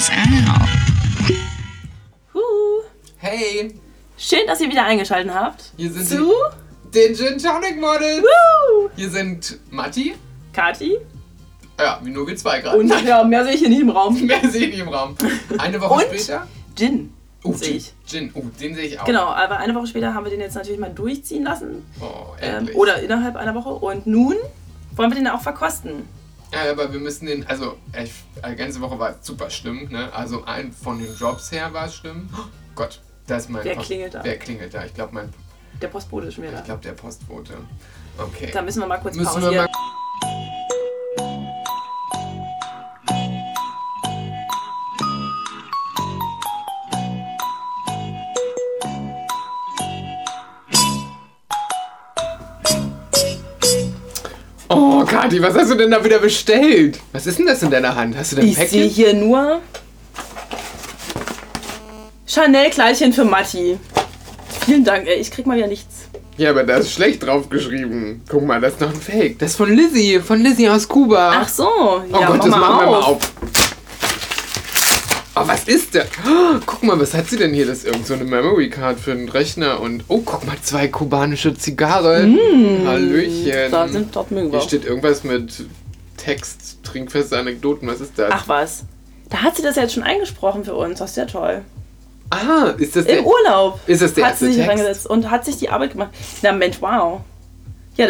Gin Tonic Models out. Huh. Hey, Schön, dass ihr wieder eingeschaltet habt. hier sind Zu die, den Gin Tonic Models. Woo. Hier sind Matti. Kati. Ja, wie nur wir zwei gerade. Und ja, mehr sehe ich hier nicht im Raum. Mehr sehe ich nicht im Raum. Eine Woche Und? später. Gin. Oh, sehe ich. Gin. Oh, den sehe ich auch. Genau, aber eine Woche später haben wir den jetzt natürlich mal durchziehen lassen. Oh, Ähm, endlich. oder innerhalb einer Woche. Und nun wollen wir den auch verkosten. Ja, aber wir müssen den, also, ich, die ganze Woche war es super schlimm, ne? Also, ein, von den Jobs her war es schlimm. Oh Gott, da ist mein Wer klingelt da? Wer klingelt da? Ich glaube, mein, Der Postbote ist schon wieder ich da. glaube, der Postbote. Okay. Da müssen wir mal kurz Müssen pausieren. Kathi, was hast du denn da wieder bestellt? Was ist denn das in deiner Hand? Hast du da ein Ich sehe Päckchen? hier nur Chanel-Kleidchen für Matti. Vielen Dank, ey. Ich krieg mal wieder nichts. Ja, aber da ist schlecht draufgeschrieben. Guck mal, das ist noch ein Fake. Das ist von Lizzie, von Lizzie aus Kuba. Ach so. oh ja, Gott, mach das mal machen wir mal auf. auf. Oh, was ist das? Oh, guck mal, was hat sie denn hier? Das ist irgend so eine Memory Card für einen Rechner und oh, guck mal, zwei kubanische Zigarren. Hallöchen. Mm, Da sind dort mögen Hier steht irgendwas mit Text, trinkfeste Anekdoten. Was ist das? Ach was. Da hat sie das jetzt schon eingesprochen für uns. Das ist ja toll. Ah, ist das der? Im Urlaub Ist das der hat erste sie sich Text? und hat sich die Arbeit gemacht. Na Mensch, wow. Ja,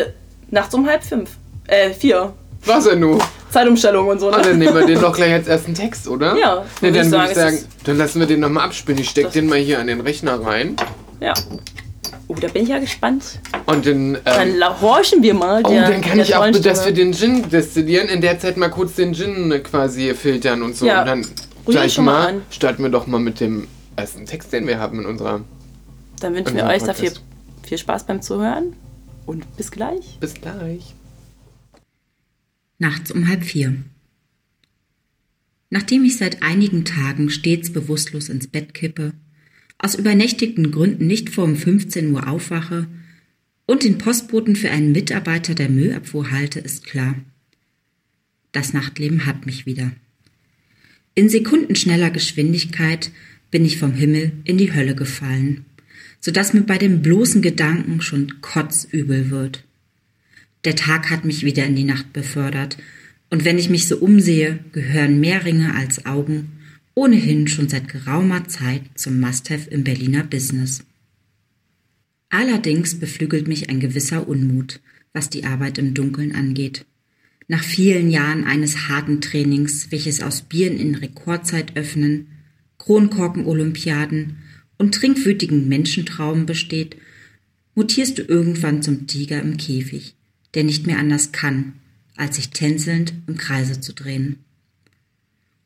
nachts um halb fünf. Äh, vier. Was denn nun? Zeitumstellung und so. Ah, Ne? dann nehmen wir den doch gleich als ersten Text, oder? Ja, Ne, dann würde ich sagen, dann lassen wir den nochmal abspielen. Ich steck Das- den mal hier an den Rechner rein. Ja. Oh, da bin ich ja gespannt. Und dann. Dann Ähm, la- horchen wir mal. oh, der, dann kann ich auch, dass wir den Gin destillieren, in der Zeit mal kurz den Gin quasi filtern und so. Ja, Und dann rühr gleich mal mal an. starten wir doch mal mit dem ersten Text, den wir haben in unserer. Dann wünschen wir euch dafür Podcast. viel Spaß beim Zuhören. Und bis gleich. Bis gleich. Nachts um halb vier. Nachdem ich seit einigen Tagen stets bewusstlos ins Bett kippe, aus übernächtigten Gründen nicht vor um 15 Uhr aufwache und den Postboten für einen Mitarbeiter der Müllabfuhr halte, ist klar. Das Nachtleben hat mich wieder. In sekundenschneller Geschwindigkeit bin ich vom Himmel in die Hölle gefallen, sodass mir bei dem bloßen Gedanken schon kotzübel wird. Der Tag hat mich wieder in die Nacht befördert, und wenn ich mich so umsehe, gehören mehr Ringe als Augen ohnehin schon seit geraumer Zeit zum Must-Have im Berliner Business. Allerdings beflügelt mich ein gewisser Unmut, was die Arbeit im Dunkeln angeht. Nach vielen Jahren eines harten Trainings, welches aus Bieren in Rekordzeit öffnen, Kronkorken-Olympiaden und trinkwütigen Menschentrauben besteht, mutierst du irgendwann zum Tiger im Käfig, der nicht mehr anders kann, als sich tänzelnd im Kreise zu drehen.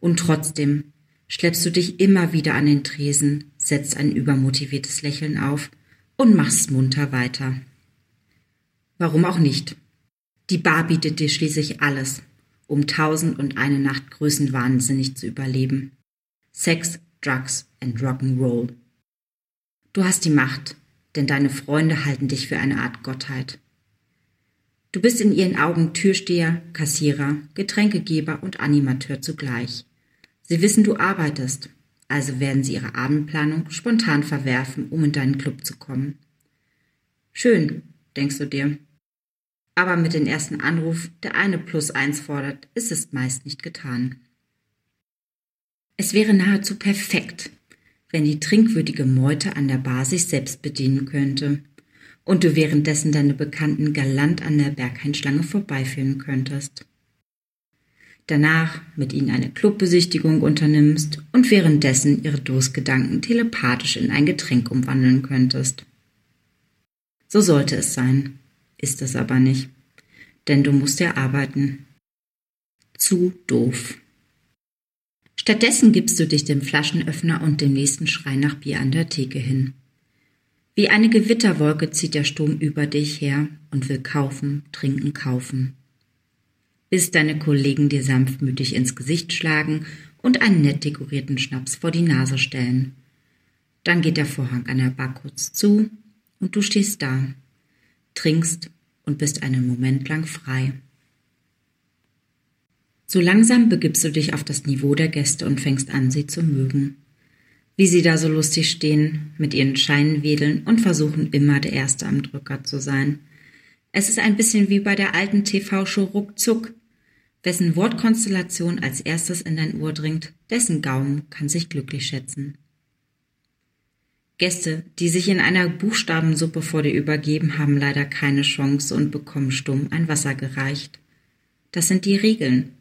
Und trotzdem schleppst du dich immer wieder an den Tresen, setzt ein übermotiviertes Lächeln auf und machst munter weiter. Warum auch nicht? Die Bar bietet dir schließlich alles, um tausend und eine Nacht größenwahnsinnig zu überleben. Sex, Drugs and Rock'n'Roll. Du hast die Macht, denn deine Freunde halten dich für eine Art Gottheit. Du bist in ihren Augen Türsteher, Kassierer, Getränkegeber und Animateur zugleich. Sie wissen, du arbeitest, also werden sie ihre Abendplanung spontan verwerfen, um in deinen Club zu kommen. Schön, denkst du dir. Aber mit dem ersten Anruf, der eine plus eins fordert, ist es meist nicht getan. Es wäre nahezu perfekt, wenn die trinkwürdige Meute an der Bar sich selbst bedienen könnte und du währenddessen deine Bekannten galant an der Berghainschlange vorbeiführen könntest. Danach mit ihnen eine Clubbesichtigung unternimmst und währenddessen ihre Durstgedanken telepathisch in ein Getränk umwandeln könntest. So sollte es sein, ist es aber nicht, denn du musst ja arbeiten. Zu doof. Stattdessen gibst du dich dem Flaschenöffner und dem nächsten Schrei nach Bier an der Theke hin. Wie eine Gewitterwolke zieht der Sturm über dich her und will kaufen, trinken, kaufen. Bis deine Kollegen dir sanftmütig ins Gesicht schlagen und einen nett dekorierten Schnaps vor die Nase stellen. Dann geht der Vorhang an der Bar kurz zu und du stehst da, trinkst und bist einen Moment lang frei. So langsam begibst du dich auf das Niveau der Gäste und fängst an, sie zu mögen. Wie sie da so lustig stehen, mit ihren Scheinen wedeln und versuchen immer der Erste am Drücker zu sein. Es ist ein bisschen wie bei der alten TV-Show Ruckzuck. Wessen Wortkonstellation als erstes in dein Ohr dringt, dessen Gaumen kann sich glücklich schätzen. Gäste, die sich in einer Buchstabensuppe vor dir übergeben, haben leider keine Chance und bekommen stumm ein Wasser gereicht. Das sind die Regeln,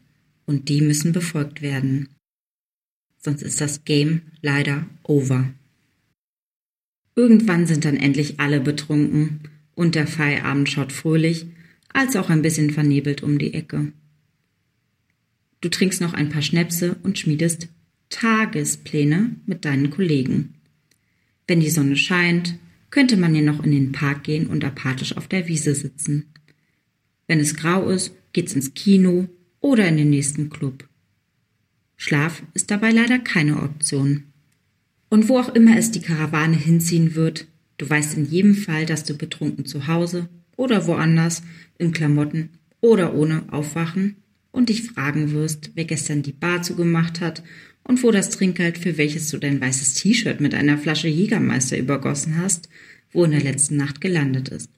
und die müssen befolgt werden. Sonst ist das Game leider over. Irgendwann sind dann endlich alle betrunken und der Feierabend schaut fröhlich, als auch ein bisschen vernebelt um die Ecke. Du trinkst noch ein paar Schnäpse und schmiedest Tagespläne mit deinen Kollegen. Wenn die Sonne scheint, könnte man ja noch in den Park gehen und apathisch auf der Wiese sitzen. Wenn es grau ist, geht's ins Kino oder in den nächsten Club. Schlaf ist dabei leider keine Option. Und wo auch immer es die Karawane hinziehen wird, du weißt in jedem Fall, dass du betrunken zu Hause oder woanders, in Klamotten oder ohne aufwachen und dich fragen wirst, wer gestern die Bar zugemacht hat und wo das Trinkgeld, für welches du dein weißes T-Shirt mit einer Flasche Jägermeister übergossen hast, wo in der letzten Nacht gelandet ist.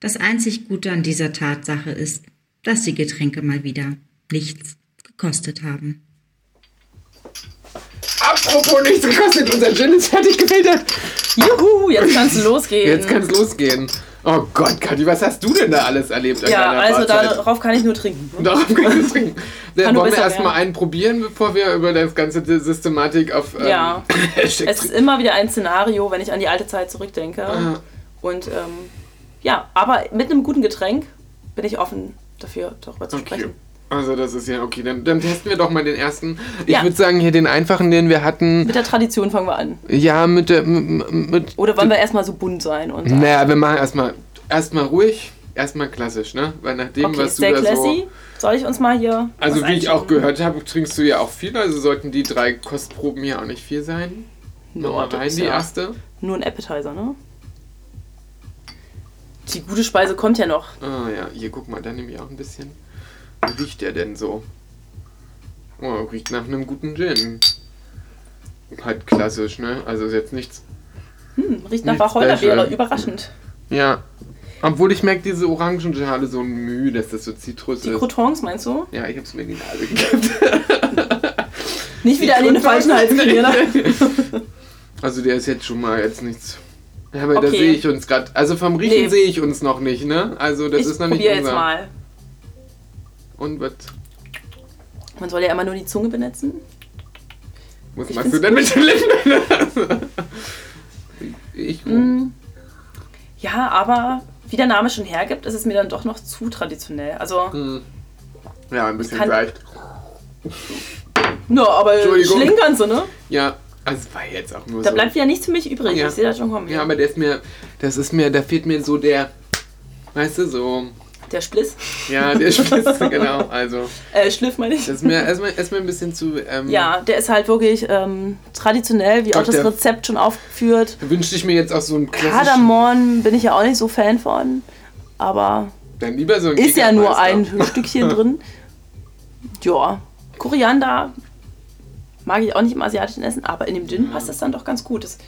Das einzig Gute an dieser Tatsache ist, dass die Getränke mal wieder nichts gekostet haben. Apropos nichts gekostet, unser Gin ist fertig gefiltert. Juhu, jetzt kann's losgehen. Jetzt kann es losgehen. Oh Gott, Kathi, was hast du denn da alles erlebt? ja, also Fahrzeit? darauf kann ich nur trinken. Darauf kann ich trinken. Dann Kann nur wollen wir erstmal einen probieren, bevor wir über das ganze Systematik auf ähm, Ja. Es ist immer wieder ein Szenario, wenn ich an die alte Zeit zurückdenke. Ah. Und ähm, ja, aber mit einem guten Getränk bin ich offen dafür, darüber zu Okay. sprechen. Also das ist ja okay. Dann, dann testen wir doch mal den ersten. Ich Ja. würde sagen, hier den einfachen, den wir hatten. Mit der Tradition fangen wir an. Ja, mit der. Mit, Oder wollen wir erstmal so bunt sein? Und sagen, naja, wir machen erstmal erstmal ruhig, erstmal klassisch, ne? Weil nach dem, okay, was du da classy. so. Soll ich uns mal hier. Also wie ich auch gehört habe, trinkst du ja auch viel, also sollten die drei Kostproben hier auch nicht viel sein. No, Nochmal rein, die ja erste. Nur ein Appetizer, ne? Die gute Speise kommt ja noch. Ah ja, hier guck mal, da nehme ich auch ein bisschen. Wie riecht der denn so? Oh, riecht nach einem guten Gin. Halt klassisch, ne? Also ist jetzt nichts. Hm, riecht nach Wacholderbeere. Überraschend. Ja. Obwohl ich merke diese Orangenschale so Mühe, dass das so Zitrus Die ist. Croutons, meinst du? Ja, ich hab's mir in die Nase gekippt. Nicht wieder in den falschen Hals kriegen, ne? Also der ist jetzt schon mal jetzt nichts. Ja, aber da Okay. sehe ich uns gerade. Also vom Riechen Nee. sehe ich uns noch nicht, ne? Also das Ich ist noch nicht unser. jetzt mal. Und was? Man soll ja immer nur die Zunge benetzen. Was Ich machst du denn mit den Lippen? ich. Mm. Ja, aber wie der Name schon hergibt, ist es mir dann doch noch zu traditionell. Also, Hm. Ja, ein bisschen leicht. ja, aber Entschuldigung. schlingen kannst du, ne? Ja, also es war jetzt auch nur Da so. bleibt wieder nichts für mich übrig. Ja. Ich sehe das schon kommen. Ja, aber der ist mir, das ist mir, da fehlt mir so der, weißt du, so, Der Spliss. ja, der Spitz, genau, also, Äh, Schliff meine ich. das ist mir erstmal erstmal ein bisschen zu, ähm, Ja, der ist halt wirklich ähm, traditionell, wie Gott, auch das Rezept schon aufgeführt. wünschte ich mir jetzt auch so einen klassischen, Kardamom bin ich ja auch nicht so Fan von. Aber dann lieber so ein ist ja nur ein Stückchen drin. Ja, Koriander mag ich auch nicht im asiatischen Essen, aber in dem Gin passt das dann doch ganz gut. Das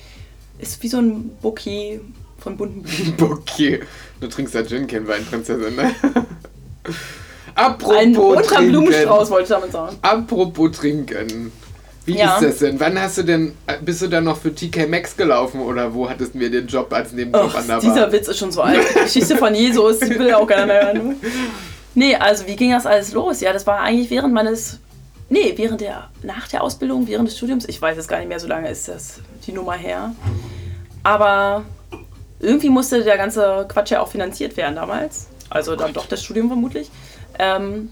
ist wie so ein Bouquet von bunten Blumen. Okay, du trinkst ja Gin, kein Wein, Prinzessin, ne? Apropos Ein bunter. Blumenstrauß, wollte ich damit sagen. Apropos trinken. Wie Ja. ist das denn? Wann hast du denn, äh, bist du dann noch für TK Maxx gelaufen oder wo hattest du mir den Job als Nebenjob Och, an der dieser Bar? Witz ist schon so alt. Die Geschichte von Jesus, die will ja auch keiner mehr hören. Nee, also wie ging das alles los? Ja, das war eigentlich während meines. Nee, während der. Nach der Ausbildung, während des Studiums. Ich weiß es gar nicht mehr, so lange ist das die Nummer her. Aber irgendwie musste der ganze Quatsch ja auch finanziert werden damals. Also dann doch das Studium vermutlich. Ähm,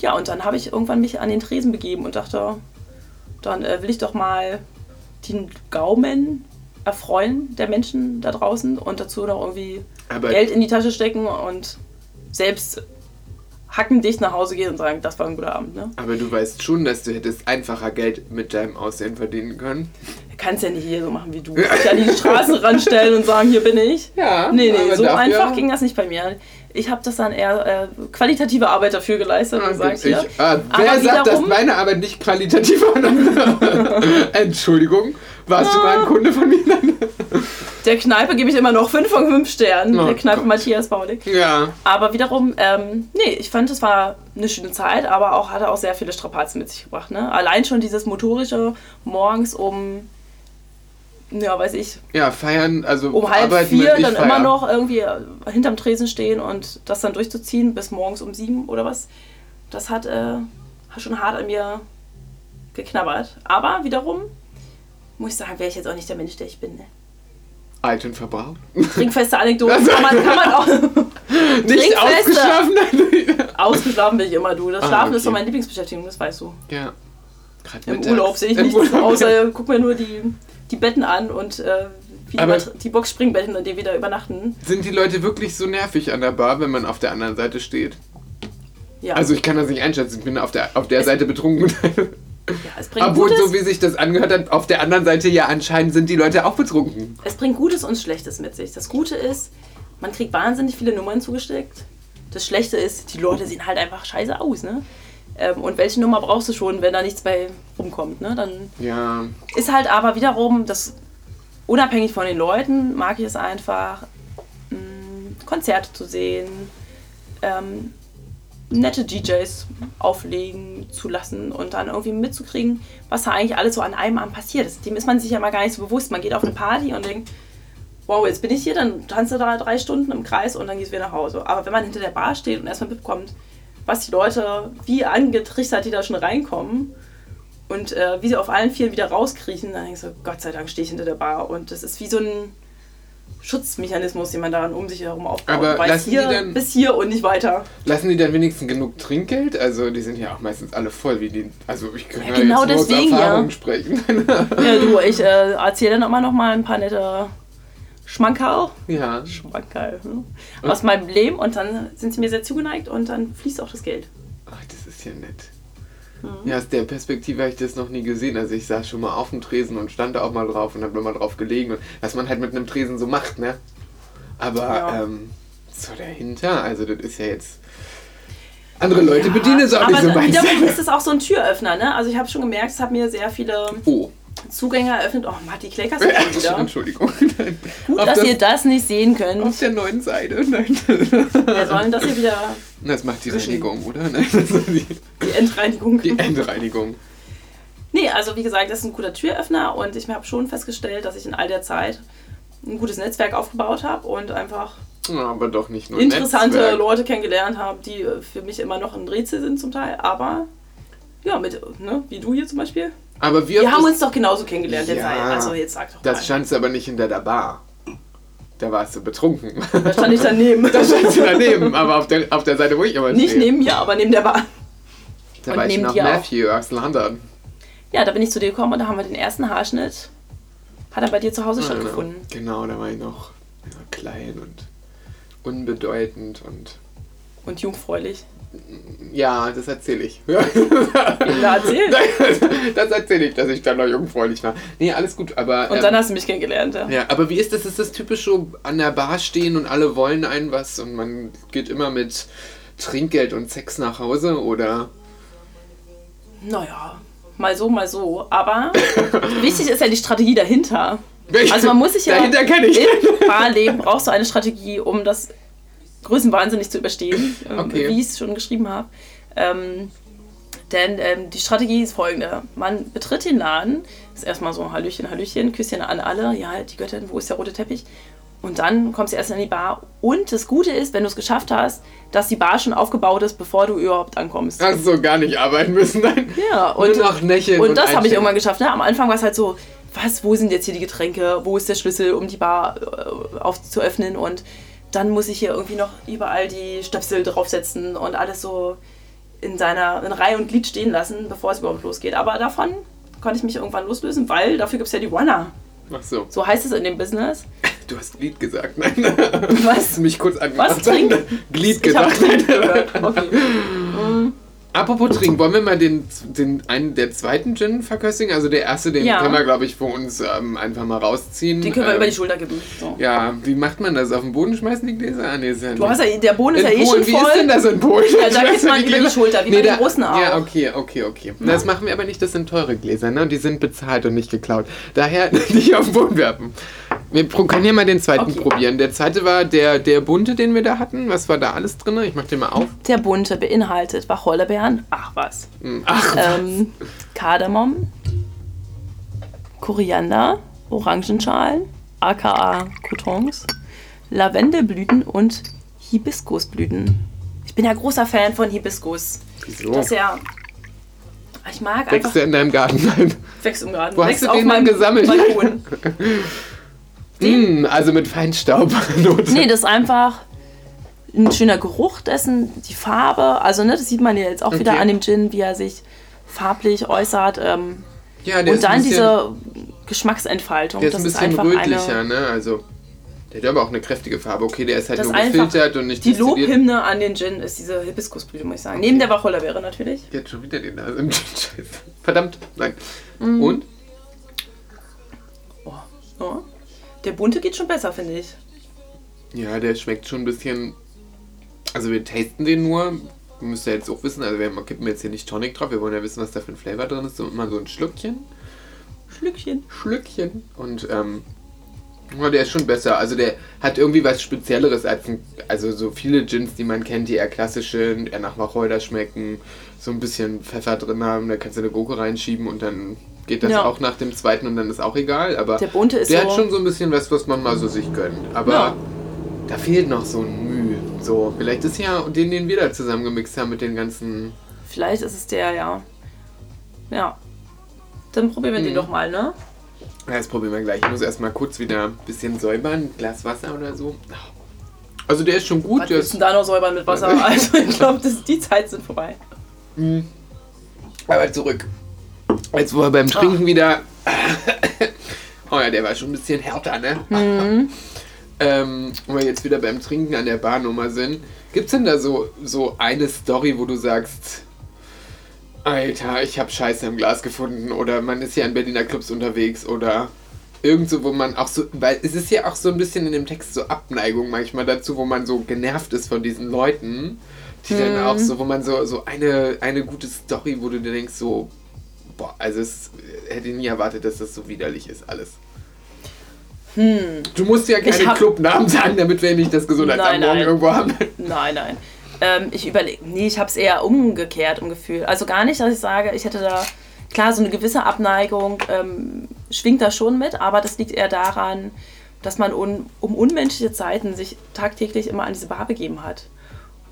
ja, und dann habe ich irgendwann mich an den Tresen begeben und dachte, dann äh, will ich doch mal den Gaumen erfreuen der Menschen da draußen und dazu noch irgendwie Aber Geld in die Tasche stecken und selbst hackendicht nach Hause gehen und sagen, das war ein guter Abend. Ne? Aber du weißt schon, dass du hättest einfacher Geld mit deinem Aussehen verdienen können. Du kannst ja nicht hier so machen wie du. Dich an die Straße ranstellen und sagen, hier bin ich. Ja, Nee, nee, so einfach ging das nicht bei mir. Ich habe das dann eher äh, qualitative Arbeit dafür geleistet und gesagt, hier. ah, wer Aber sagt, dass wiederum- meine Arbeit nicht qualitativ war? Entschuldigung, warst du mal ein Kunde von mir? Der Kneipe gebe ich immer noch 5 von 5 Sternen. Oh der Kneipe Gott. Matthias Baulig. ja, Aber wiederum, ähm, nee, ich fand, es war eine schöne Zeit, aber auch hatte auch sehr viele Strapazen mit sich gebracht. Ne? Allein schon dieses motorische morgens um, ja, weiß ich, ja, feiern, also um halb vier dann immer feiern. noch irgendwie äh, hinterm Tresen stehen und das dann durchzuziehen bis morgens um sieben oder was. Das hat, äh, hat schon hart an mir geknabbert. Aber wiederum muss ich sagen, wäre ich jetzt auch nicht der Mensch, der ich bin. Ne? Alt und verbraucht. Trinkfeste Anekdoten kann man, kann man auch. Nicht ausgeschlafen? Ausgeschlafen bin ich immer du. Das Ah, Schlafen ist okay. so meine Lieblingsbeschäftigung, das weißt du. ja. Gerade Im mittags. Urlaub sehe ich Im nichts, Urlaub. außer guck mir nur die, die Betten an und äh, wie die, Aber- Mat- die Boxspringbetten, in denen wir da übernachten. Sind die Leute wirklich so nervig an der Bar, wenn man auf der anderen Seite steht? Ja, Also ich kann das nicht einschätzen, ich bin auf der, auf der Seite betrunken. ja es bringt Obwohl, Gutes. so wie sich das angehört hat, auf der anderen Seite ja anscheinend sind die Leute auch betrunken. Es bringt Gutes und Schlechtes mit sich. Das Gute ist, man kriegt wahnsinnig viele Nummern zugesteckt. Das Schlechte ist, die Leute sehen halt einfach scheiße aus, ne? Ähm, und welche Nummer brauchst du schon, wenn da nichts bei rumkommt, ne? Dann Ja, ist halt aber wiederum, das unabhängig von den Leuten, mag ich es einfach, mh, Konzerte zu sehen, ähm, nette DJs auflegen zu lassen und dann irgendwie mitzukriegen, was da eigentlich alles so an einem Abend passiert ist. Dem ist man sich ja mal gar nicht so bewusst. Man geht auf eine Party und denkt, wow, jetzt bin ich hier, dann tanzt du da drei Stunden im Kreis und dann gehst du wieder nach Hause. Aber wenn man hinter der Bar steht und erstmal mitbekommt, was die Leute, wie angetrichtert die da schon reinkommen und äh, wie sie auf allen Vieren wieder rauskriechen, dann denkst du, Gott sei Dank stehe ich hinter der Bar. Und das ist wie so ein Schutzmechanismus, den man dann um sich herum aufbaut. Aber lassen die hier dann- bis hier und nicht weiter. lassen die dann wenigstens genug Trinkgeld? Also die sind ja auch meistens alle voll, wie die. Also ich kann Ja, ja, genau jetzt nur aus deswegen, Erfahrung ja. sprechen. Ja, du, ich äh, erzähle dann immer noch mal ein paar nette Schmankerl. ja. Schmankerl. Ne? Aus meinem Leben und dann sind sie mir sehr zugeneigt und dann fließt auch das Geld. Ach, das ist ja nett. Mhm. Ja, aus der Perspektive habe ich das noch nie gesehen. Also ich saß schon mal auf dem Tresen und stand da auch mal drauf und habe immer drauf gelegen. Und was man halt mit einem Tresen so macht, ne? Aber Ja. ähm, so dahinter, also das ist ja jetzt. Andere Leute bedienen es auch aber nicht so meins. wiederum ist es auch so ein Türöffner, ne? Also ich habe schon gemerkt, es hat mir sehr viele Oh, Zugänge eröffnet. Oh, Matti, kleckerst du schon wieder. Entschuldigung. Nein. Gut, auf, dass das, ihr das nicht sehen auf könnt. der neuen Seite. Nein. Wir sollen das hier wieder Das macht die Zwischen- Reinigung, oder? Nein, ist die, die Endreinigung. die Endreinigung. Nee, also wie gesagt, das ist ein guter Türöffner und ich habe schon festgestellt, dass ich in all der Zeit ein gutes Netzwerk aufgebaut habe und einfach aber doch nicht nur interessante Netzwerk. Leute kennengelernt habe, die äh, für mich immer noch ein Rätsel sind zum Teil, aber ja, mit, ne, wie du hier zum Beispiel. Aber wir, Wir haben uns doch genauso kennengelernt jetzt. Ja. Also jetzt sag doch Das mal. standst du aber nicht hinter der Bar. Da warst du betrunken. Da stand ich daneben. Da standst du daneben, aber auf der, auf der Seite, wo ich immer Nicht stehe. neben mir, aber neben der Bar. Da und war ich neben noch dir auch. Matthew aus London. Ja, da bin ich zu dir gekommen und da haben wir den ersten Haarschnitt. Hat er bei dir zu Hause stattgefunden. Genau, da war ich noch ja, klein und unbedeutend und Und jungfräulich. Ja, das erzähle ich. Ja. Erzähl. das erzähle ich, dass ich dann noch jungfräulich war. Nee, alles gut, aber. Und ähm, dann hast du mich kennengelernt, ja. Ja, aber wie ist das? Ist das typisch so an der Bar stehen und alle wollen einen was und man geht immer mit Trinkgeld und Sex nach Hause oder? Naja, mal so, mal so. Aber wichtig ist ja die Strategie dahinter. Also man muss sich ja Dahinter kenne ich. im Barleben brauchst du eine Strategie, um das Größenwahnsinnig zu überstehen, ähm, Okay. wie ich es schon geschrieben habe. Ähm, denn ähm, die Strategie ist folgende. Man betritt den Laden, ist erstmal so Hallöchen, Hallöchen, Küsschen an alle, ja, die Göttin, wo ist der rote Teppich? Und dann kommst du erst in die Bar. Und das Gute ist, wenn du es geschafft hast, dass die Bar schon aufgebaut ist, bevor du überhaupt ankommst. Hast du gar nicht arbeiten müssen, nein. Ja, Nur und, noch Lächeln und und das habe ich irgendwann geschafft. Ne? Am Anfang war es halt so, was, wo sind jetzt hier die Getränke? Wo ist der Schlüssel, um die Bar äh, auf, zu öffnen? Und dann muss ich hier irgendwie noch überall die Stöpsel draufsetzen und alles so in seiner in Reihe und Glied stehen lassen, bevor es überhaupt losgeht. Aber davon konnte ich mich irgendwann loslösen, weil dafür gibt es ja die Wanna. Ach so. So heißt es in dem Business. Du hast Glied gesagt, nein. Was? Hast du mich kurz angemacht? Was? Trinken? Glied Ich gesagt. Glied gehört. Okay. Apropos trinken, wollen wir mal den, den einen der zweiten Gin verköstigen? Also der erste, den Ja. können wir, glaube ich, für uns ähm, einfach mal rausziehen. Den können wir ähm, über die Schulter geben. So. Ja, wie macht man das? Auf den Boden schmeißen die Gläser? Ah, nee, ist ja Du hast ja, der Boden ist in ja eh Polen, schon wie ist denn voll. das in Polen? Ja, da geht man die über die Schulter, wie bei den Russen auch. Ja, okay, okay, okay. Das machen wir aber nicht, das sind teure Gläser, ne? Und die sind bezahlt und nicht geklaut. Daher nicht auf den Boden werfen. Wir können hier mal den zweiten Okay. probieren. Der zweite war der, der bunte, den wir da hatten. Was war da alles drin? Ich mach den mal auf. Der bunte beinhaltet Wacholderbeeren, ach was, Hm, Ach, ähm, Kardamom, Koriander, Orangenschalen, aka Coutons, Lavendelblüten und Hibiskusblüten. Ich bin ja großer Fan von Hibiskus. wieso? Das ist ja. Ich mag Wächst einfach. der in deinem Garten? Nein. Wächst im Garten. Wo hast wächst du den denn gesammelt? Balkon. Hm, also mit Feinstaub. Nee, das ist einfach ein schöner Geruch dessen, die Farbe. Also, ne, das sieht man ja jetzt auch wieder Okay. an dem Gin, wie er sich farblich äußert. Ähm, ja, der und ist ein dann bisschen, diese Geschmacksentfaltung. der ist ein ist bisschen einfach rötlicher, ne? Also, der hat aber auch eine kräftige Farbe. Okay, der ist halt nur ist gefiltert und nicht die. Lobhymne an den Gin ist diese Hibiskusblüte, muss ich sagen. Neben der Wacholderbeere natürlich. Jetzt schon wieder den Nase im Gin. Verdammt, nein. Mhm. Und? Ja. Der bunte geht schon besser, finde ich. Ja, der schmeckt schon ein bisschen. Also, wir tasten den nur. Wir müssen ja jetzt auch wissen, also wir kippen jetzt hier nicht Tonic drauf. Wir wollen ja wissen, was da für ein Flavor drin ist. So immer so ein Schlückchen. Schlückchen. Schlückchen. Und, ähm. Ja, der ist schon besser. Also der hat irgendwie was Spezielleres als ein, also so viele Gins, die man kennt, die eher klassische, eher nach Wacholder schmecken, so ein bisschen Pfeffer drin haben, da kannst du eine Gurke reinschieben und dann geht das Ja. auch nach dem zweiten und dann ist auch egal. Aber Der bunte ist der so. hat schon so ein bisschen was, was man mal so sich gönnt. Aber Ja. da fehlt noch so ein Mühe. So, vielleicht ist ja den, den wir da zusammengemixt haben mit den ganzen. Vielleicht ist es der, ja. Ja. Dann probieren wir den Mhm. doch mal, ne? Ja, das probieren wir gleich. Ich muss erstmal kurz wieder ein bisschen säubern. Ein Glas Wasser oder so. Also der ist schon gut. Was Der willst ist, du denn da noch säubern mit Wasser? Also ich glaube, die Zeit sind vorbei. aber zurück. Jetzt wo wir beim Trinken wieder. oh ja, der war schon ein bisschen härter, ne? ähm, wo wir jetzt wieder beim Trinken an der Barnummer sind. Gibt's denn da so, so eine Story, wo du sagst, Alter, ich habe Scheiße im Glas gefunden oder man ist ja in Berliner Clubs unterwegs oder irgendwo, wo man auch so, weil es ist ja auch so ein bisschen in dem Text so Abneigung manchmal dazu, wo man so genervt ist von diesen Leuten, die dann auch so, wo man so, so eine, eine gute Story, wo du dir denkst so, boah, also es hätte ich nie erwartet, dass das so widerlich ist alles. Du musst ja keine hab- Clubnamen sagen, damit wir nicht das Gesundheitsamt morgen irgendwo haben. Nein, nein. Ähm, ich überlege, nee, ich habe es eher umgekehrt im Gefühl. Also gar nicht, dass ich sage, ich hätte da, klar, so eine gewisse Abneigung ähm, schwingt da schon mit, aber das liegt eher daran, dass man un, um unmenschliche Zeiten sich tagtäglich immer an diese Bar begeben hat.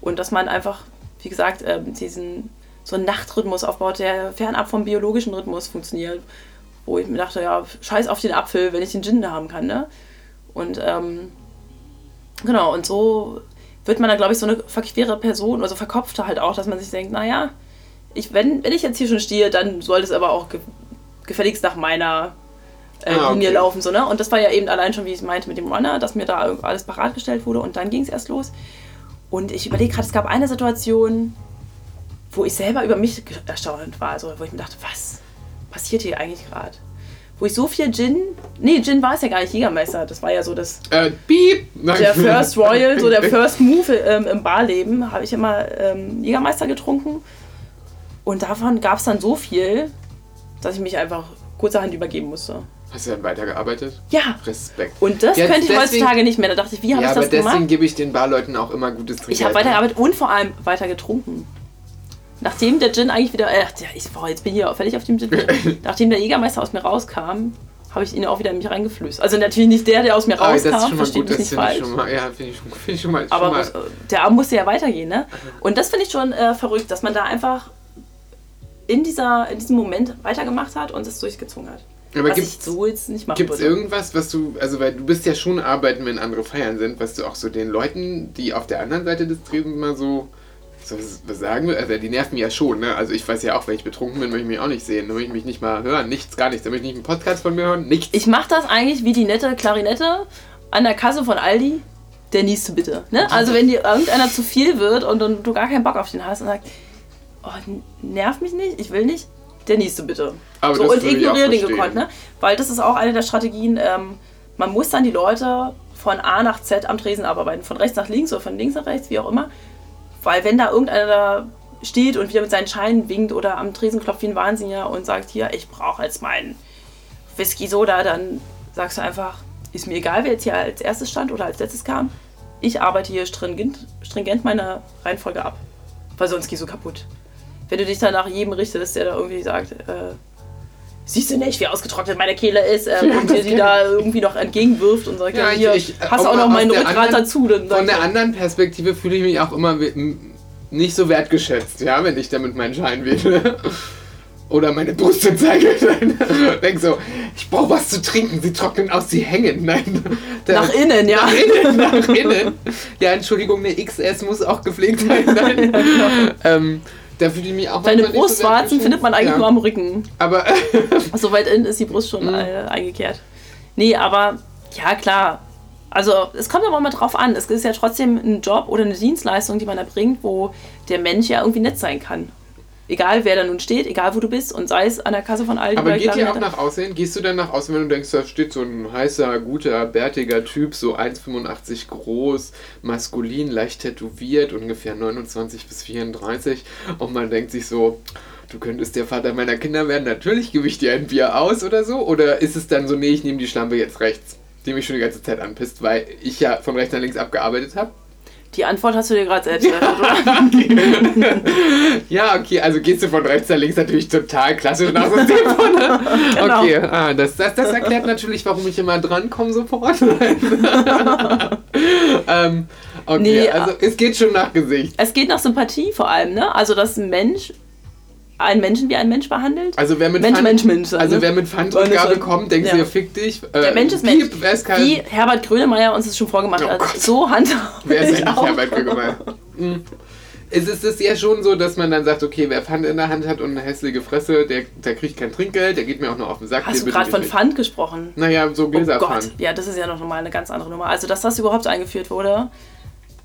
Und dass man einfach, wie gesagt, ähm, diesen so einen Nachtrhythmus aufbaut, der fernab vom biologischen Rhythmus funktioniert. Wo ich mir dachte, ja, scheiß auf den Apfel, wenn ich den Gin da haben kann, ne? Und ähm, genau, und so wird man da, glaube ich, so eine verquere Person, also verkopfte halt auch, dass man sich denkt, naja, ich, wenn, wenn ich jetzt hier schon stehe, dann soll es aber auch ge gefälligst nach meiner äh, Ah, Linie okay. laufen. So, ne? Und das war ja eben allein schon, wie ich meinte, mit dem Runner, dass mir da alles parat gestellt wurde und dann ging es erst los. Und ich überlege gerade, es gab eine Situation, wo ich selber über mich erstaunt war, also wo ich mir dachte, was passiert hier eigentlich gerade? Wo ich so viel Gin, nee, Gin war es ja gar nicht, Jägermeister, das war ja so das Äh, piep! Nein. der First Royal, so der First Move ähm, im Barleben, habe ich immer ähm, Jägermeister getrunken. Und davon gab es dann so viel, dass ich mich einfach kurzerhand übergeben musste. Hast du dann weitergearbeitet? Ja. Respekt. Und das Ja, könnte ich deswegen- heutzutage nicht mehr. Da dachte ich, wie habe ja, ich aber das deswegen gemacht? gebe ich den Barleuten auch immer gutes Trinkgeld. Ich habe ne? weitergearbeitet und vor allem weiter getrunken. Nachdem der Gin eigentlich wieder, äh, ja, ich, boah, jetzt bin ich hier völlig auf dem Gin. Nachdem der Jägermeister aus mir rauskam, habe ich ihn auch wieder in mich reingeflößt. Also natürlich nicht der, der aus mir Ah, rauskam, versteht mich nicht falsch. mal. Ja, finde ich, find ich schon mal. Aber schon mal, der Arm musste ja weitergehen, ne? Und das finde ich schon äh, verrückt, dass man da einfach in, dieser, in diesem Moment weitergemacht hat und es durchgezogen hat. aber was gibt's, ich so jetzt nicht machen Gibt es irgendwas, was du, also weil du bist ja schon arbeiten, wenn andere feiern sind, was du auch so den Leuten, die auf der anderen Seite des Tresen mal so, so was, sagen will? Also die nerven mich ja schon, ne? Also ich weiß ja auch, wenn ich betrunken bin, möchte ich mich auch nicht sehen, dann möchte ich mich nicht mal hören, nichts, gar nichts, dann möchte ich nicht einen Podcast von mir hören, nichts. Ich mache das eigentlich wie die nette Klarinette an der Kasse von Aldi, der nieste bitte. Ne? Also wenn dir irgendeiner zu viel wird und, und du gar keinen Bock auf den hast und sagst, oh, nerv mich nicht, ich will nicht, der nieste bitte. Aber so, und ignoriere den gekonnt, ne? Weil das ist auch eine der Strategien, ähm, man muss dann die Leute von A nach Z am Tresen abarbeiten, von rechts nach links oder von links nach rechts, wie auch immer. Weil wenn da irgendeiner da steht und wieder mit seinen Scheinen winkt oder am Tresen klopft wie ein Wahnsinniger und sagt, hier, ich brauche jetzt meinen Whisky Soda, dann sagst du einfach, ist mir egal, wer jetzt hier als erstes stand oder als letztes kam. Ich arbeite hier stringent, stringent meine Reihenfolge ab. Weil sonst gehst du kaputt. Wenn du dich dann nach jedem richtest, der da irgendwie sagt, äh, siehst du nicht, wie ausgetrocknet meine Kehle ist ähm, und dir die da irgendwie noch entgegenwirft und sagt, Ja, ja, ich- hier, ich- hast du auch noch meinen Rückgrat anderen- dazu. Dann Von ich, der anderen Perspektive fühle ich mich auch immer nicht so wertgeschätzt, ja, wenn ich damit meinen Schein wähle. Oder meine Brüste zeige. Denk so, ich brauche was zu trinken, sie trocknen aus, sie hängen. Nein. Nach innen, ja. Nach innen, nach innen. Ja, Entschuldigung, eine XS muss auch gepflegt sein. Nein. ähm, da fühle ich mich auch Deine so Brustwarzen wertgeschätzt. findet man eigentlich ja. nur am Rücken. Aber So weit innen ist die Brust Mhm. schon äh, eingekehrt. Nee, aber ja, klar. Also, es kommt aber mal drauf an. Es ist ja trotzdem ein Job oder eine Dienstleistung, die man erbringt, wo der Mensch ja irgendwie nett sein kann. Egal, wer da nun steht, egal, wo du bist und sei es an der Kasse von Aldi Aber geht ihr auch nach Aussehen? Gehst du dann nach Aussehen, wenn du denkst, da steht so ein heißer, guter, bärtiger Typ, so 1,85 groß, maskulin, leicht tätowiert, ungefähr 29 bis 34 und man denkt sich so, du könntest der Vater meiner Kinder werden, natürlich gebe ich dir ein Bier aus oder so? Oder ist es dann so, nee, ich nehme die Schlampe jetzt rechts, die mich schon die ganze Zeit anpisst, weil ich ja von rechts nach links abgearbeitet habe? Die Antwort hast du dir gerade selbst eröffnet, oder? Ja, okay, also gehst du von rechts nach links natürlich total klassisch nach System von. Genau. Okay, ah, das, das, das erklärt natürlich, warum ich immer drankomme sofort. ähm, okay, Nee, also es geht schon nach Gesicht. Es geht nach Sympathie vor allem, ne? Also, dass ein Mensch einen Menschen wie ein Mensch behandelt. Also wer mit Mensch, Pfand- Mensch, Mensch, Also also. wer mit Pfandrückgabe wir kommt, denkst ja. du, fick dich. Äh, der Mensch ist Mensch. Piep, Wie Herbert Grönemeyer uns das schon vorgemacht Oh hat. Gott. So handhabe Wer ist ich eigentlich auch. Herbert Grönemeyer? Hm. Es ist es ja schon so, dass man dann sagt, okay, wer Pfand in der Hand hat und eine hässliche Fresse, der, der kriegt kein Trinkgeld, der geht mir auch noch auf den Sack. Hast du gerade von. Pfand gesprochen? Naja, so Oh Gott, Gläserpfand. ja, das ist ja noch mal eine ganz andere Nummer. Also, dass das überhaupt eingeführt wurde,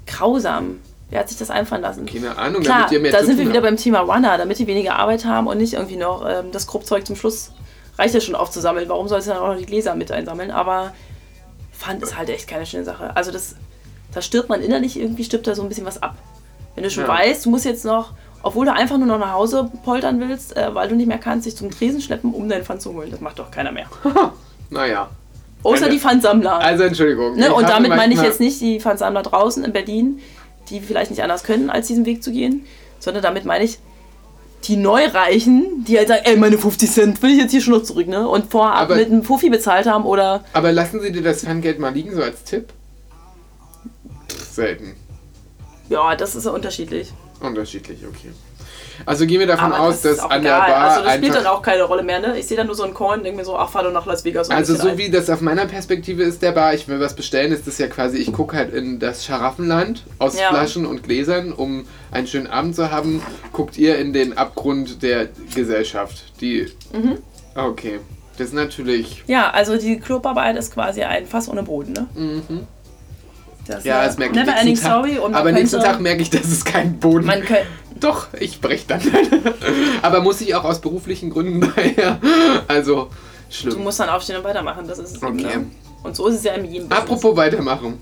grausam. Wer hat sich das einfallen lassen? Keine Ahnung, Klar, damit ihr mehr da sind wir wieder beim Thema Runner, damit die weniger Arbeit haben und nicht irgendwie noch ähm, das Gruppzeug zum Schluss reicht ja schon aufzusammeln. Warum sollst du dann auch noch die Gläser mit einsammeln? Aber Pfand ist halt echt keine schöne Sache. Also das, da stirbt man innerlich, irgendwie stirbt da so ein bisschen was ab. Wenn du schon Ja. weißt, du musst jetzt noch, obwohl du einfach nur noch nach Hause poltern willst, äh, weil du nicht mehr kannst, dich zum Tresen schleppen, um deinen Pfand zu holen. Das macht doch keiner mehr. Naja. Außer Eine- die Pfandsammler. Also Entschuldigung. Ne? Und damit meine ich jetzt nicht die Pfandsammler draußen in Berlin, die vielleicht nicht anders können, als diesen Weg zu gehen, sondern damit meine ich die Neureichen, die halt sagen, ey, meine 50 Cent will ich jetzt hier schon noch zurück, ne? Und vorab Aber- mit einem Fuffi bezahlt haben oder Aber lassen Sie dir das Pfandgeld mal liegen, so als Tipp? Selten. ja, das ist ja unterschiedlich. Unterschiedlich, okay. Also gehen wir davon Aber aus, das dass an der Bar Also das spielt dann auch keine Rolle mehr, ne? Ich sehe dann nur so einen Coin und denke mir so, ach, fahr doch nach Las Vegas. und Also ein so bisschen wie das auf meiner Perspektive ist der Bar, ich will was bestellen, ist das ja quasi, ich gucke halt in das Scharaffenland aus Ja. Flaschen und Gläsern, um einen schönen Abend zu haben. Guckt ihr in den Abgrund der Gesellschaft, die... Mhm. Okay, das ist natürlich... Ja, also die Clubarbeit ist quasi ein Fass ohne Boden, ne? Mhm. Das Ja, das merke ich Never nächsten ending Tag. story und Aber nächsten Tag merke ich, dass es kein Boden Man könnte, Doch, ich brech dann. Aber muss ich auch aus beruflichen Gründen daher. Also, du schlimm. musst dann aufstehen und weitermachen, das ist es Okay. ne? Und so ist es ja in jedem Business. Apropos weitermachen.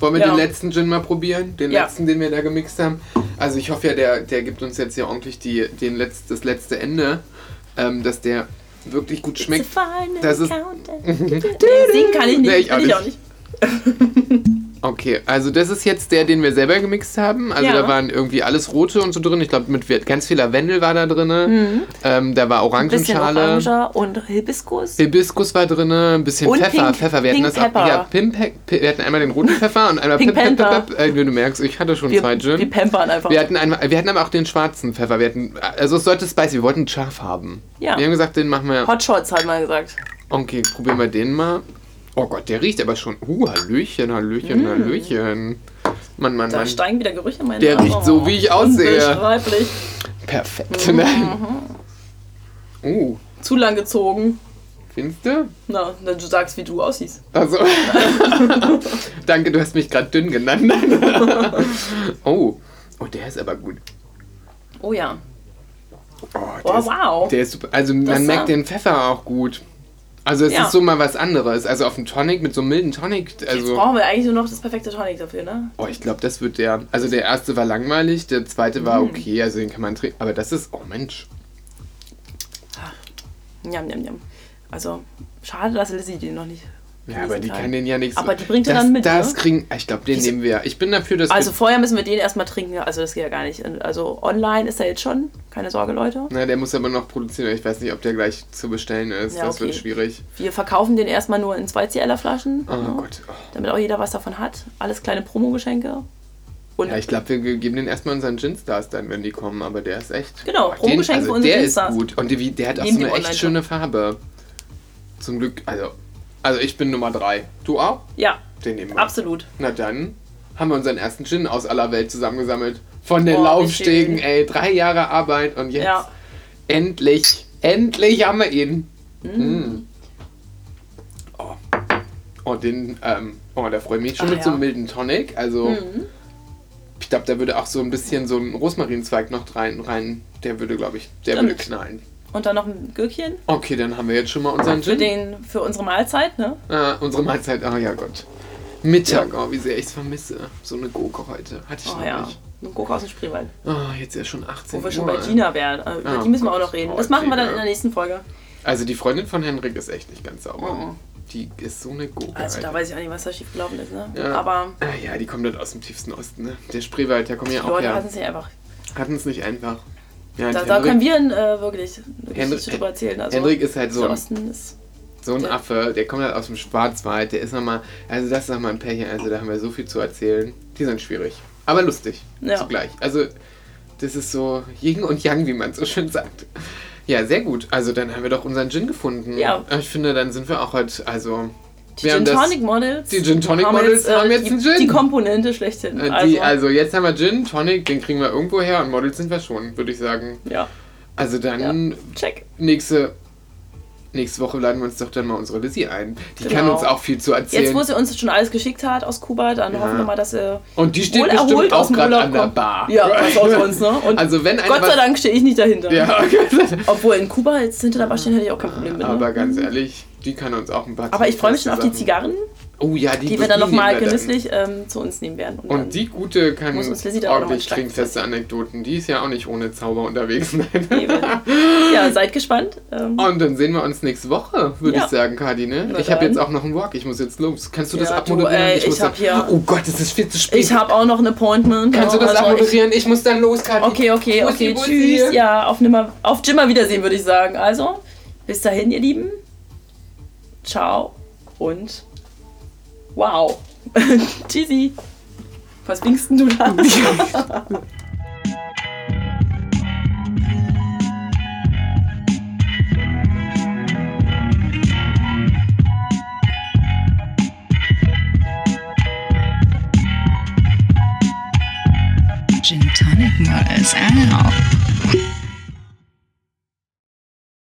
Wollen wir Ja. den letzten Gin mal probieren? Den Ja. letzten, den wir da gemixt haben? Also ich hoffe ja, der, der gibt uns jetzt ja ordentlich die, den Letz-, das letzte Ende. Ähm, dass der wirklich gut schmeckt. Das ist- singen kann ich nicht. Nee, ich Will ich auch nicht. Okay, also das ist jetzt der, den wir selber gemixt haben. Also Ja. da waren irgendwie alles rote und so drin. Ich glaube, mit ganz viel Lavendel war da drin. Ähm, da war Orangenschale. Oranger und Hibiskus. Hibiskus war drin, ein bisschen Und Pfeffer. Pink- Pfeffer, wir hatten Pink das auch. Ja, Pim Pe- Pe- wir hatten einmal den roten Pfeffer und einmal Pink Panther. Pep, Pep. Äh, du merkst, ich hatte schon Wir, zwei wir Gin. pampern einfach. Wir hatten, einmal, wir hatten aber auch den schwarzen Pfeffer. Wir hatten, also es sollte spicy, wir wollten scharf haben. Ja. Wir haben gesagt, den machen wir. Hot Shots hat man gesagt. Okay, probieren wir den mal. Oh Gott, der riecht aber schon. Uh, Hallöchen, Hallöchen, Hallöchen. Mann, Mann, Da Mann. steigen wieder Gerüche in meine Der riecht so, wie ich aussehe. Unbeschreiblich. Perfekt. Mhm. Nein. Uh, Zu lang gezogen. Findest du? Na, dann du sagst, wie du aussiehst. Also. Danke, du hast mich gerade dünn genannt. oh. Oh, der ist aber gut. Oh ja. Oh, Oh, ist, wow. Der ist super. Also man Das, merkt den Pfeffer auch gut. Also es Ja. ist so mal was anderes. Also auf dem Tonic mit so einem milden Tonic. Jetzt Also, brauchen wir eigentlich nur noch das perfekte Tonic dafür, ne? oh, ich glaube, das wird der. Also der erste war langweilig, der zweite war Mhm. okay, also den kann man trinken. Aber das ist, oh Mensch. Njam, njam, njam. Also, schade, dass Lizzie den noch nicht. Ja, aber die kann den ja nicht so. Aber die bringt er dann mit, Das ne? kriegen, ich glaube, den Diese- nehmen wir. Ich bin dafür, dass Also vorher müssen wir den erstmal trinken, also das geht ja gar nicht. Also online ist er jetzt schon, keine Sorge Leute. Na, der muss aber noch produzieren. Ich weiß nicht, ob der gleich zu bestellen ist. Ja, das wird okay. schwierig. Wir verkaufen den erstmal nur in 2CLer Flaschen, Oh ne? Gott. Oh. damit auch jeder was davon hat. Alles kleine Promogeschenke. Und Ja, ich glaube, wir geben den erstmal unseren Gin-Stars dann, wenn die kommen, aber der ist echt. Genau, den- Probegeschenk also für unsere Der Gin-Stars. ist gut und die, der hat auch so eine echt schöne Farbe. Zum Glück, also. Also ich bin Nummer 3. Du auch? ja, Den nehmen wir. absolut. Na dann haben wir unseren ersten Gin aus aller Welt zusammengesammelt. Von den Boah, Laufstegen, ey. Drei Jahre Arbeit und jetzt Ja. endlich, endlich haben wir ihn. Mm. Oh. Oh, den, ähm, oh, da freue ich mich schon Ah, mit so ja. einem milden Tonic. Also, Mhm. ich glaube, da würde auch so ein bisschen so ein Rosmarinzweig noch rein, rein. Der würde, glaube ich, der Stimmt. würde knallen. Und dann noch ein Gürkchen Okay, dann haben wir jetzt schon mal unseren für, Gin. den, für unsere Mahlzeit, ne? Ah, unsere Mahlzeit, oh ja Gott. Mittag, oh, wie sehr ich es vermisse. So eine Gurke heute. Hatte ich Oh noch ja, nicht. ein Gurke aus dem Spreewald. Oh, jetzt ist ja schon 18 Wo wir schon Uhr. bei Gina wären. Äh, Über Oh die müssen wir auch Gott. noch reden. Oh, Das machen wir dann in der nächsten Folge. Also die Freundin von Henrik ist echt nicht ganz sauber. Mhm. Die ist so eine Gurke. Also da Alter. weiß ich auch nicht, was da schief gelaufen ist, ne? Ja. Aber Ah, ja, die kommt dort aus dem tiefsten Osten, ne? Der Spreewald, der kommt ja auch Leute her. hatten es nicht einfach. Hatten es nicht einfach. Ja, Da, da Henrik, können wir äh, wirklich eine Henrik- drüber erzählen. Also, Henrik ist halt so ein, ist. so ein der- Affe, der kommt halt aus dem Schwarzwald, der ist nochmal, also das ist nochmal ein Pärchen, also da haben wir so viel zu erzählen. Die sind schwierig, aber lustig Ja. zugleich. Also das ist so Yin und Yang, wie man so schön sagt. Ja, sehr gut. Also dann haben wir doch unseren Gin gefunden. Ja. Ich finde, dann sind wir auch halt, also... Die wir haben Gin Tonic Models. die Gin Tonic Models haben jetzt die, einen Gin. Die Komponente schlechthin. Äh, Also, Die, also jetzt haben wir Gin, Tonic, den kriegen wir irgendwo her und Models sind wir schon, würde ich sagen. ja, Also dann check. nächste, nächste Woche laden wir uns doch dann mal unsere Lizzie ein. Die Genau. kann uns auch viel zu erzählen. Jetzt, wo sie uns schon alles geschickt hat aus Kuba, dann Ja. hoffen wir mal, dass sie und die steht wohl bestimmt auch gerade an der. Bar. Ja, was auch sonst, ne? Und Also wenn Gott sei Dank stehe ich nicht dahinter. Ja, okay. Obwohl in Kuba jetzt hinter der Bar stehen hätte ich auch kein Problem mit. Aber Ne? ganz ehrlich, die kann uns auch ein paar Aber ich freue mich schon auf die Zigarren, Oh ja, die, die wir dann nochmal genüsslich ähm, zu uns nehmen werden. dann- Und die gute kann Muss uns Lizzie da auch noch ordentlich trinkfeste Anekdoten. Die ist ja auch nicht ohne Zauber unterwegs. Ja, seid gespannt. Ähm, Und dann sehen wir uns nächste Woche, würde Ja. ich sagen, Kadi, ne? Ich habe jetzt auch noch einen Walk, ich muss jetzt los. Kannst du das Ja, du, abmoderieren? ey, ich muss hab dann- hier- Oh Gott, es ist viel zu spät. ich habe auch noch ein Appointment. Kannst du das also ich- abmoderieren? Ich, muss dann los, Kadi. Okay, okay, Bussi, okay. Bussi. Tschüss. Ja, auf nimmer, auf Jimmer Wiedersehen, würde ich sagen. Also, bis dahin, ihr Lieben. Ciao und wow. Tschüssi. Was winkst du da? Gin Tonic Models out.